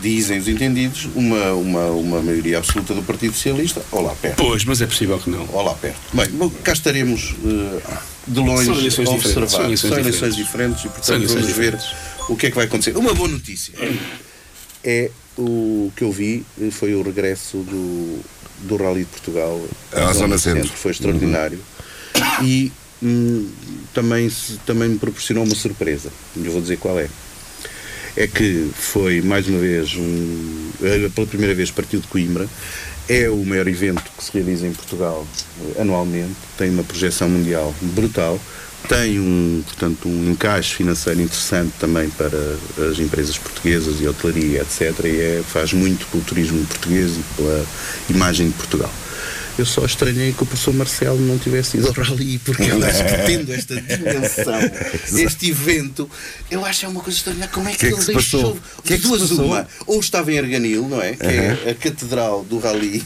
dizem os entendidos, uma, uma, uma maioria absoluta do Partido Socialista, ou lá perto. Pois, mas é possível que não. Ou lá perto. Bem, cá estaremos eh, de longe São eleições a diferentes, observar. são eleições diferentes. diferentes e, portanto, São eleições vamos ver diferentes. O que é que vai acontecer. Uma boa notícia é o que eu vi foi o regresso do, do Rally de Portugal À Zona Centro. Foi extraordinário. E hum, também, também me proporcionou uma surpresa. Eu vou dizer qual é. É que foi mais uma vez um, eh, pela primeira vez partiu de Coimbra. É o maior evento que se realiza em Portugal eh, anualmente. Tem uma projeção mundial brutal. Tem um, portanto, um encaixe financeiro interessante também para as empresas portuguesas e hotelaria, etc. E é, faz muito pelo turismo português e pela imagem de Portugal. Eu só estranhei que o professor Marcelo não tivesse ido ao rally, porque eu acho que tendo esta dimensão, <laughs> este evento, eu acho que é uma coisa extraordinária. Como é que, Que é que ele deixou? que é que duas uma. Ou estava em Arganil, não é? Que é a catedral do rally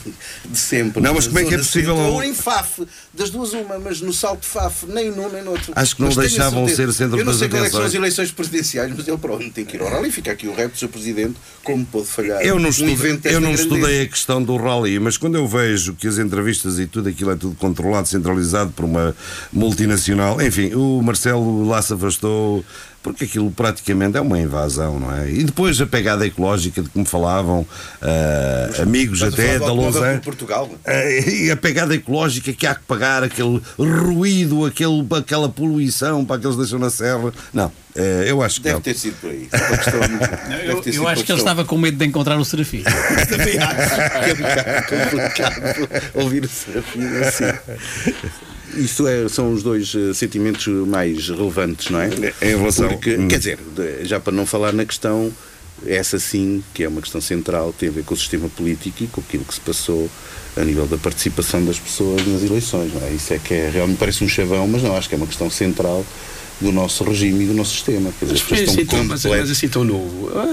de sempre. Não, mas como é que é possível- centro, Ou em Faf, das duas uma, mas no salto de Faf, nem num nem no outro. Acho que não Mas deixavam ser centro Eu não sei quais é são as eleições presidenciais, mas ele pronto tem que ir ao rally. Fica aqui o rap do seu presidente, como pôde falhar. Eu não, um desta eu não grandeza. estudei a questão do rally, mas quando eu vejo que as entrevistas e tudo aquilo é tudo controlado, centralizado por uma multinacional, enfim, o Marcelo lá se afastou porque aquilo praticamente é uma invasão, não é? E depois a pegada ecológica de que me falavam ah, amigos até da por Portugal. Eh, E a pegada ecológica que há que pagar, aquele ruído, aquele, aquela poluição para que eles deixam na serra. Não, eh, eu acho que Deve não. ter sido por aí. Questão- <laughs> Eu, eu acho que ele questão- estava com medo de encontrar o Serafim. <laughs> Também acho que é um bocado complicado ouvir o Serafim assim. Isto é, são os dois eh, sentimentos mais relevantes, não é? Em relação- Porque, Hum. Quer dizer, já para não falar na questão, essa sim, que é uma questão central, tem a ver com o sistema político e com aquilo que se passou a nível da participação das pessoas nas eleições, não é? Isso é que é, realmente parece um chavão, mas não, acho que é uma questão central do nosso regime e do nosso sistema. Quer dizer, Mas pessoas assim estão tão, mas, mas assim tão novo. A, a-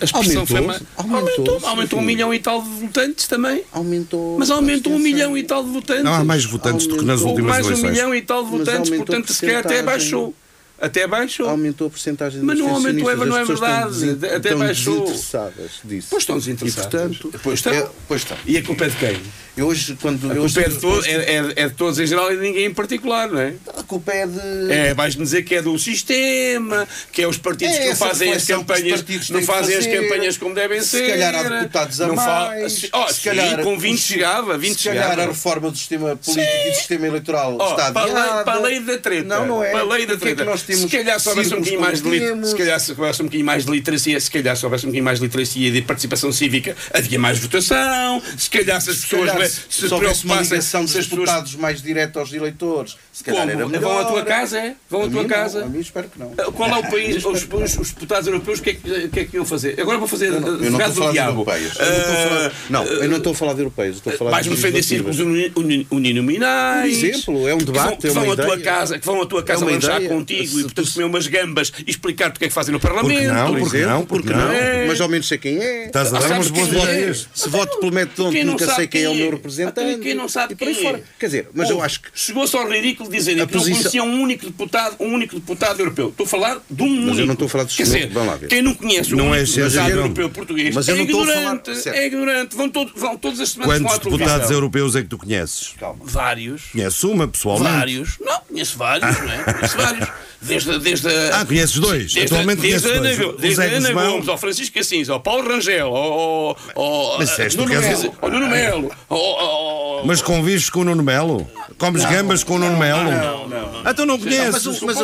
a expressão foi Aumentou, mais. aumentou, Aumentou, aumentou um milhão e tal de votantes também. Aumentou. Mas aumentou um milhão e tal de votantes. Não há mais votantes do que nas Aumentou Houve últimas mais um eleições. milhão e tal de votantes, aumentou portanto, a se calhar até baixou. Até baixou. Aumentou a porcentagem Mas não aumentou, abstencionistas, não é verdade, Estão, até estão baixou. desinteressadas disso. Pois estão desinteressados. E, portanto, Pois estão. é- pois estão. E a culpa é de quem? Eu hoje, quando. A eu hoje, culpa é de, todos, é, é- é de todos em geral e de ninguém em particular, não é? a culpa é de. É, vais-me dizer que é do sistema, que é os partidos É que não fazem as campanhas, não fazem as campanhas como devem Se ser. calhar há deputados a não fa- mais. se- oh, se sim, calhar com 20 se- chegava, 20 Se calhar chegava. a reforma do sistema político e do sistema eleitoral Oh, está para, a lei, adiada. para a lei da treta. Não, não é. Para a lei da é treta. Temos se calhar se houvesse um bocadinho mais de temos? se calhar se houvesse um bocadinho mais de literacia, se calhar se houvesse um bocadinho mais de literacia e de participação cívica, havia mais votação, se calhar se as Se pessoas calhar se se uma preocupassem dos se deputados mais direto aos eleitores, se calhar Como? era melhor. Vão à tua casa, é? Vão à tua casa. Não, a mim espero que não. Qual é o país, os, os- os deputados europeus, o que, é que, é que iam fazer? Agora vou fazer Eu não, eu não estou a falar de diabo. europeios. Eu não, não, eu não estou a falar de europeios. Estou a falar Vais-me de defender círculos uni- uni- uninominais. Um exemplo, é um debate, é uma vão à tua ideia. casa, que vão à tua casa uma lanchar contigo Se e, portanto, tu- comer umas gambas e explicar-te o que é que fazem no Parlamento. não? Por Porque não? porque Porque não? não? É. Mas ao menos sei quem é. Estás a dar umas boas é? ideias. Se voto pelo método não nunca sei quem é o quem meu é? representante. Quem não sabe e por aí quem é? fora. Quer dizer, mas eu acho que. Chegou-se ao ridículo dizerem A que não conhecia um único deputado, um único deputado europeu. Estou a falar de um único. eu não estou a falar dos Quer dizer, vamos lá ver. quem não conhece um Não é único exceção. deputado Mas eu- europeu português mas eu é ignorante. É ignorante. Vão, todo, vão todas as semanas Quantos deputados europeus é que tu conheces? Vários. Conheces uma, pessoalmente? Vários. Não, conheço vários, não é? Conheço vários. Desde, desde a- Ah, conheces dois? Desde, Atualmente desde conheces Ana, dois. Desde Ana Guzmão. Gomes, ao Francisco Assis, ao Paulo Rangel, ao, ao, ao, Mas disseste Nuno, Melo, ao Nuno Melo, ao, ao- Mas convives com o Nuno Melo? Comes gambas com o Nuno Melo? Não, não. Ah, então não Mas, conheces? mas, mas, mas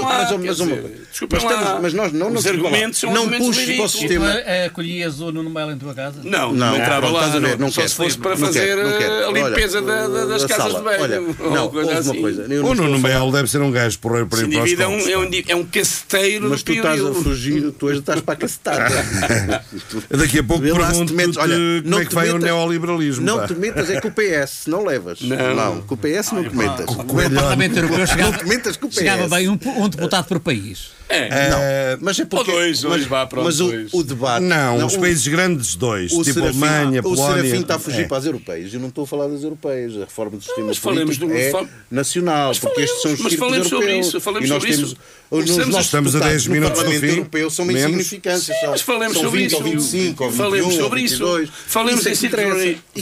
desculpa Mas, nós não, não Os desculpa lá. argumentos são Não puxes para o sistema. Eh, Acolhias o Nuno Melo em tua casa? Não, Não, não entrava lá. não só se fosse para Não fazer quero, não quero. a limpeza Olha, da- da- das casas de banho. Não, coisa houve uma assim. coisa. O não Nuno Melo deve ser um gajo porreiro para ir para os é um, é um, caceteiro Mas tu estás a fugir, tu hoje estás para a cacetada. <laughs> Daqui a pouco Vê lá se te pergunto metes- olha, como não é que vai o neoliberalismo. Não te metas, é com o PS, não levas. Não. com o PS não te metas. O Parlamento Europeu Não chegava, com o PS. chegava bem um, um deputado por país. É. Eh, Mas é porque. Ou dois, mas, dois, vá, pronto, mas o, dois. o debate. Não, os o- países grandes, dois. O Tipo Serafim, Alemanha, o Polónia. Serafim está a fugir É. para as europeias. Eu não estou a falar das europeias. A reforma do sistema mas falemos do- é nacional. Mas porque estes são os falemos, mas círculos falemos sobre europeus. isso, falemos e nós sobre temos, isso. Os, Estamos nossos Estamos a 10 deputados no minutos do fim. Europeu são Menos. insignificantes. São, Mas falemos são sobre 20 isso. ou 25 ou 21 falemos sobre 22. isso. Falemos é em círculos.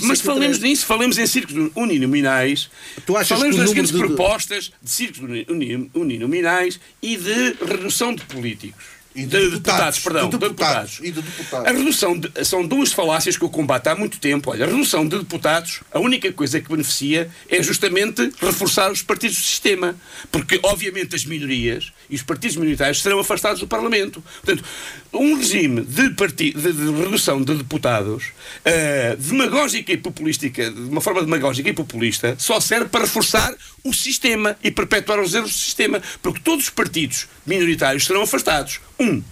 Mas é que falemos nisso, falemos em círculos uninominais. Tu achas falemos o das de- propostas de círculos uni- uni- uninominais e de redução de políticos. E de deputados, perdão, de de deputados, deputados. de deputados. A redução de- são duas falácias que eu combato há muito tempo. Olha, a redução de deputados, a única coisa que beneficia é justamente reforçar os partidos do sistema. Porque, obviamente, as minorias e os partidos minoritários serão afastados do Parlamento. Portanto, um regime de, de- de redução de deputados eh, demagógica e populística, de uma forma demagógica e populista, só serve para reforçar o sistema e perpetuar os erros do sistema. Porque todos os partidos minoritários serão afastados. Um.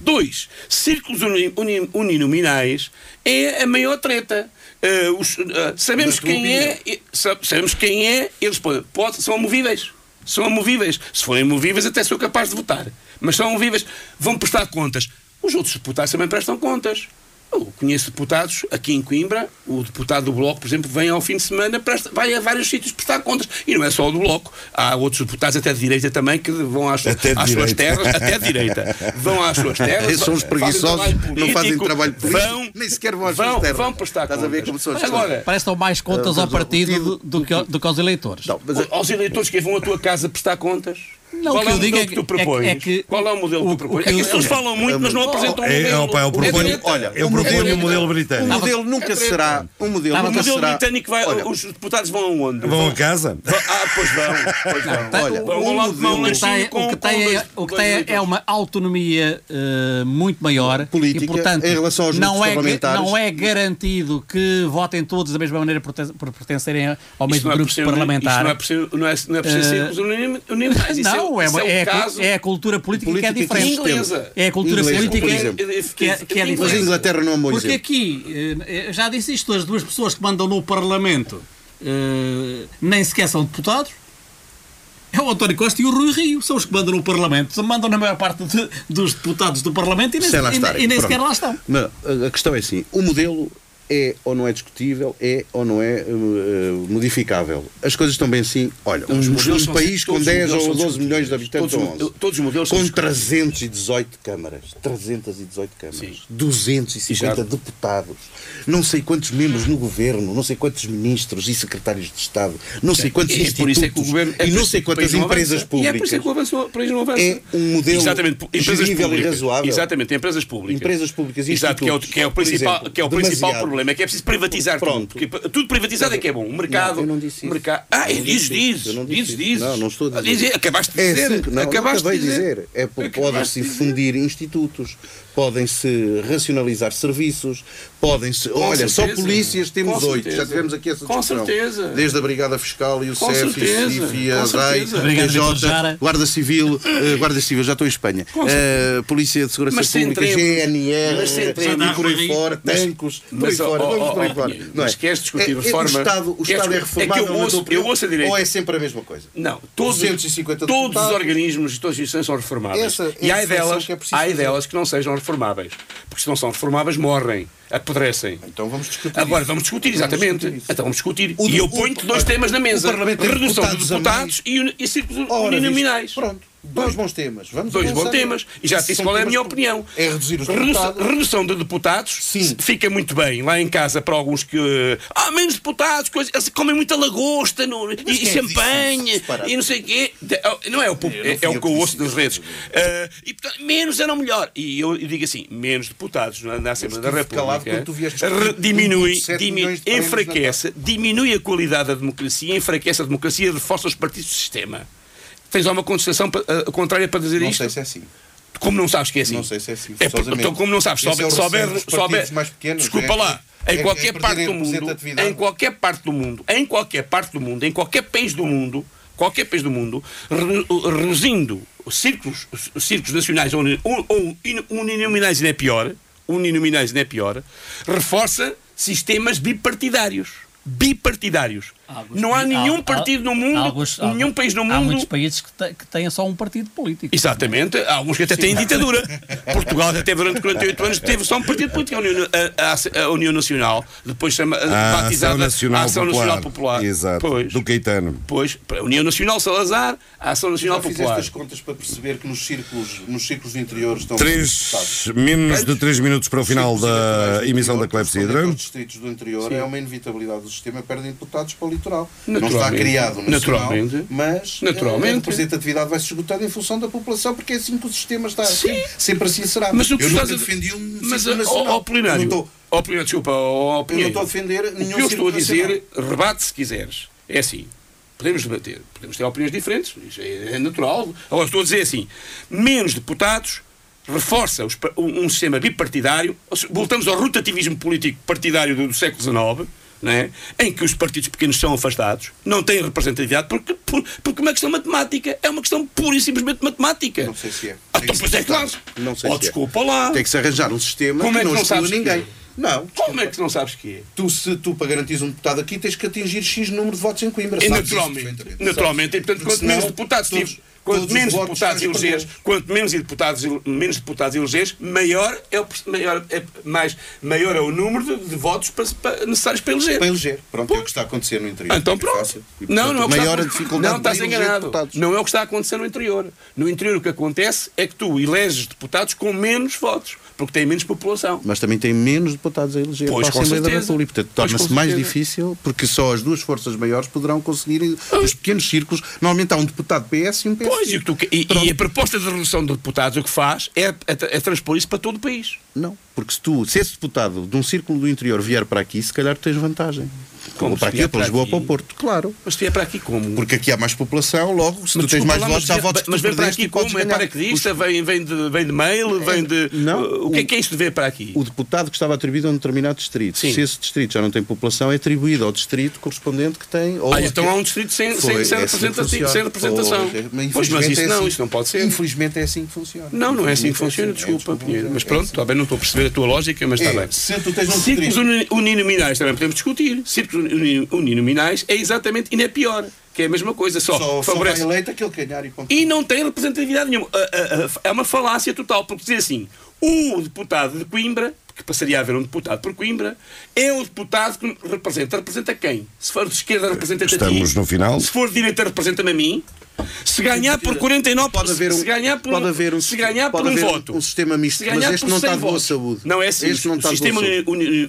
Dois, círculos uni- uni- uninominais é a maior treta. Eh, os- eh, sabemos quem é, sa- sabemos quem é, eles podem, pode- são amovíveis. São amovíveis. Se forem amovíveis, até sou capaz de votar. Mas são amovíveis. Vão prestar contas. Os outros deputados também prestam contas. Eu conheço deputados aqui em Coimbra, o deputado do Bloco, por exemplo, vem ao fim de semana, presta, vai a vários sítios prestar contas. E não é só o do Bloco, há outros deputados até de direita também que vão às, às suas terras, até de direita, vão às suas <laughs> terras. Esses são os fazem preguiçosos, trabalho não fazem político, trabalho político, vão, nem sequer vão às vão, suas terras. Vão prestar Estás a ver contas. como são as Agora, dão mais contas ao partido do que, do que aos eleitores. Não, mas aos eleitores que vão à tua casa prestar contas? Não, Qual o que é eu o digo modelo é que, tu propões? é que- Qual é o modelo o- que o tu propões? que é que as pessoas falam muito, mas não apresentam um É, modelo. opa, eu proponho, É olha, eu o proponho modelo- o modelo O britânico. modelo nunca será. O modelo O modelo será. britânico vai. Olha, os deputados vão aonde? Vão a casa? Vão- Ah, pois vão. Pois vão. Olha, vão o lá tomar um modelo- O que tem, lanchinho com o que tem, com é, o é uma autonomia eh, muito maior Política, e, portanto, em relação aos não grupos é, parlamentares. não é garantido que votem todos da mesma maneira por, te- por pertencerem ao mesmo é grupo ser- parlamentar. Isto não é por ser, não é, <laughs> não é Eh, é, uma- é, é, caso. é a cultura política, Política que é diferente. inglesa. É a cultura Inglesa, política que é, que é Mas Mas a diferente. Inglaterra não é um Porque exemplo. aqui, eh, eu já disse isto, as duas pessoas que mandam no Parlamento eh, nem sequer são deputados. É o António Costa e o Rui Rio, são os que mandam no Parlamento. Mandam na maior parte de- dos deputados do Parlamento e nem, e- e nem sequer lá estão. Mas a questão é assim: o modelo é ou não é discutível, é ou não é eh, modificável. As coisas estão bem assim. Olha, um, Os modelos um são- país com todos os 10 modelos ou são 12 milhões de habitantes ou Todos, 11. todos os modelos Com discutíveis. 318 câmaras, 318 câmaras, Sim. 250 Já- deputados, não sei quantos membros no governo, não sei quantos ministros e secretários de Estado, não sei quantos é é o institutos governo. é e não sei quantas empresas avança. E públicas. é por isso é que o, avanço- o país não avança. É um modelo Exatamente, empresas gerível e públicas. razoável. Exatamente, empresas públicas. Empresas públicas e Exato, que é o, que é o principal, exemplo, que é o principal problema. Problema é que é preciso privatizar Pronto. tudo. Porque tudo privatizado é que é bom. O mercado. Não, eu não disse isso. mercado, ah, é, Eu não diz, disse diz. isso, eu não Diz, disse diz. isso. Não, não estou a dizer. Acabaste de É dizer. assim, não, acabaste acabei de dizer. É, po- Acabaste podem-se de dizer. fundir institutos, podem-se racionalizar serviços, podem-se. Olha, só certeza. polícias temos Com oito. Já tivemos aqui essa Com discussão. certeza. Desde a Brigada Fiscal e o Com CEF, e o certeza. CIF, e a Com DAI, a. Guarda Civil, eh, Guarda Civil, já estou em Espanha, eh, Polícia de Segurança Pública, GNR, e por aí fora, tancos, por aí fora, ó, vamos por aí fora. Não é? mas queres discutir É- é- reforma- O Estado, o Estado é é que eu reformável na ouço- eu ouço a direita. ou é sempre a mesma coisa? Não, todos, 250 todos os organismos e todas as instituições são reformáveis. Essa é e há delas, é há delas que não sejam reformáveis. Porque se não são reformáveis, morrem, apodrecem. Então vamos discutir Agora isso. vamos discutir, Vamos exatamente. discutir então vamos discutir. O e eu ponho-te dois temas na mesa: redução de deputados e, e círculos Ora, uninominais. Pronto, dois bons temas. Vamos Dois bons temas. E já disse qual é a minha opinião. É reduzir os Redução, deputados. redução de deputados Sim. fica muito bem lá em casa para alguns que. Ah, menos deputados, coisas, eles comem muita lagosta no, e, é e champanhe e não sei o quê. De- Não é o, não é, é o que eu ouço nas redes. Ah, e portanto, menos eram melhor. E eu, digo assim: menos deputados na, na Assembleia da República diminui, 1,7 dimi- milhões de prémios enfraquece, diminui a qualidade da democracia, enfraquece a democracia reforça os partidos do sistema. Tens alguma contestação ah, contrária para dizer Não isto? sei se é assim. Como não sabes que é assim? Não sei se é assim, É, então, como não sabes, se é partidos mais pequenos, desculpa é- lá, é- em é qualquer perderem parte do mundo, em qualquer parte do mundo, em qualquer parte do mundo, em qualquer país do mundo, qualquer país do mundo, redu- reduzindo os círculos, os círculos nacionais ou, uni- ou, ou in- uninominais ainda é pior, uninominais ainda é pior, reforça sistemas bipartidários. Bipartidários. Alguns não há nenhum partido no mundo, alguns- nenhum alguns- país no Há mundo muitos países que, te- que têm só um partido político. Exatamente, há alguns que até têm ditadura. <laughs> Portugal até teve durante 48 anos teve só um partido político, a União, a- a- a União Nacional, depois chama, A batizada Ação Nacional a Ação Popular. Nacional Popular. Exato. Pois, Do Caetano. pois, a União Nacional Salazar, a Ação Nacional Já Popular. as contas para perceber que nos círculos, nos círculos interiores estão deputados. Três, menos de 3 minutos para o final da emissão da Clepsidra. aos distritos do interior é uma inevitabilidade do sistema, perdem deputados para o litoral. Não está criado nacional, Naturalmente. mas Naturalmente. a representatividade vai se esgotando em função da população, porque é assim que o sistema está. Sim. Sempre, sempre assim será. Mas o que eu nunca a- defendi um Mas, ó, nacional. ó, Polinário, Eu não estou- desculpa, ó, eu não estou a defender O nenhum que eu estou a dizer, nacional. rebate se quiseres. É assim. Podemos debater, podemos ter opiniões diferentes, isso é, é natural. Agora estou a dizer assim: menos deputados reforça um, sistema bipartidário, voltamos ao rotativismo político partidário do, do século XIX. Não é? Em que os partidos pequenos são afastados, não têm representatividade, porque, por- porque é uma questão matemática, é uma questão pura e simplesmente matemática. Não sei se é. Ah, então, que pois é claro. Não sei oh, se é. desculpa lá. Tem que se arranjar um sistema Como é que que não não sabes que ninguém. é? Não. Como é que não sabes que é? Tu, se tu para garantir um deputado aqui, tens que atingir X número de votos em Coimbra. E naturalmente, naturalmente, e portanto, quanto menos deputados todos- tiveres, quanto menos deputados elegeres, quanto menos deputados, menos deputados elegeres, maior é o, maior, é, mais, maior é o número de, de votos para, para- necessários para eleger. Para eleger. Pronto, é o que está a acontecer no interior. Então É pronto. fácil. E, não, portanto, não é o que maior está, a dificuldade Não, estás enganado. deputados. Não é o que está a acontecer no interior. No interior o que acontece é que tu eleges deputados com menos votos, porque têm menos população. Mas também tem menos deputados a eleger Pois, para a Assembleia da certeza. República. Portanto, torna-se mais difícil porque só as duas forças maiores poderão conseguir. Os pequenos círculos, normalmente há um deputado PS e um PS. Pois, e, tu e- e a proposta de redução de deputados o que faz é, é, é transpor isso para todo o país. Não, porque se tu, se esse deputado de um círculo do interior vier para aqui, se calhar tens vantagem. Como Ou para se aqui, vier para Lisboa, aqui? para o Porto. Claro. Mas tu é para aqui como? Porque aqui há mais população, logo, se Mas tu tens mais lá, votos, mas, há votos mas vem para aqui como? É paraquedista? Vem, vem, de, vem de mail? Vem de. não, o que é que é isto de ver para aqui? O deputado que estava atribuído a um determinado distrito, Sim. se esse distrito já não tem população, é atribuído ao distrito correspondente que tem. Ou Ah, então há um distrito sem, Foi, sem, sem, é assim sem representação. Pois, mas isso é não, assim. isso não pode ser. Infelizmente é assim que funciona. Não, não é assim que funciona, é desculpa, Pinheiro. Mas pronto, assim. está bem, não estou a perceber a tua lógica, mas está bem. se tu tens um Círculos uninominais também podemos discutir. Uninominais é exatamente, e não é pior, que é a mesma coisa, só, Só, só vai favorece. eleito aquele que ganhar e ponto. E não tem representatividade nenhuma. É uma falácia total, porque dizer assim, o deputado de Coimbra, que passaria a haver um deputado por Coimbra, é o deputado que representa. Representa quem? Se for de esquerda, representa-te a ti. Estamos no final. Se for de direita, representa-me a mim. Se ganhar por 49 Pode haver um, se ganhar por, pode haver um, se ganhar pode por um haver voto. um sistema misto, mas este não está 100 de boa votos. saúde. Não é assim. Este não o sistema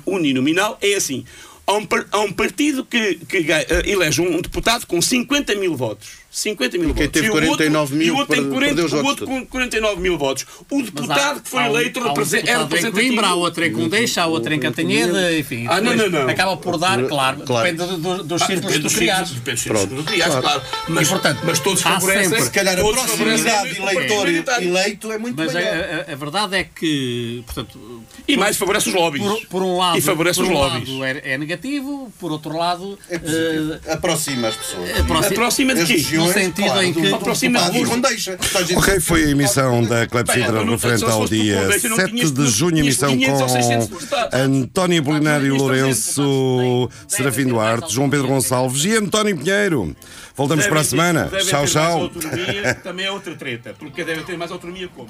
uninominal é assim. Há um, há um partido que, que eh, elege um deputado com 50 mil votos. 50 mil quem votos. teve E o outro- 49 mil E o outro tem per- 40, perdeu os o outro com 49 mil votos. O deputado há- que foi há um- eleito há um é deputado em representativo. Coimbra, há outro em Condeixa, há outro em Cantanhede, enfim. Ah, não, não, não. Acaba por dar, claro, Claro. depende do- do- dos Ah, círculos círculos, depende dos círculos criares, claro. Mas, E, portanto, mas todos favorecem. sempre- Se calhar a proximidade eleitor eleito é muito Mas a, maior. a- a verdade é que, portanto, E mais favorece os lobbies. por, por um lado, E favorece por os um lobbies. lado é, é negativo, por outro lado, É eh, Aproxima as pessoas. aproxima- Aproxima de quê? No sentido claro, em que- Aproxima deixa. Ok, foi a emissão da Clepsidra referente ao dia convênio, não 7 tinhas- de junho, emissão 500 ou 600 com. António não tinhas Lourenço, Serafim Duarte, João Pedro Gonçalves e António Pinheiro. Voltamos para a semana. Tchau, tchau. autonomia, também é outra treta, porque devem ter mais autonomia como?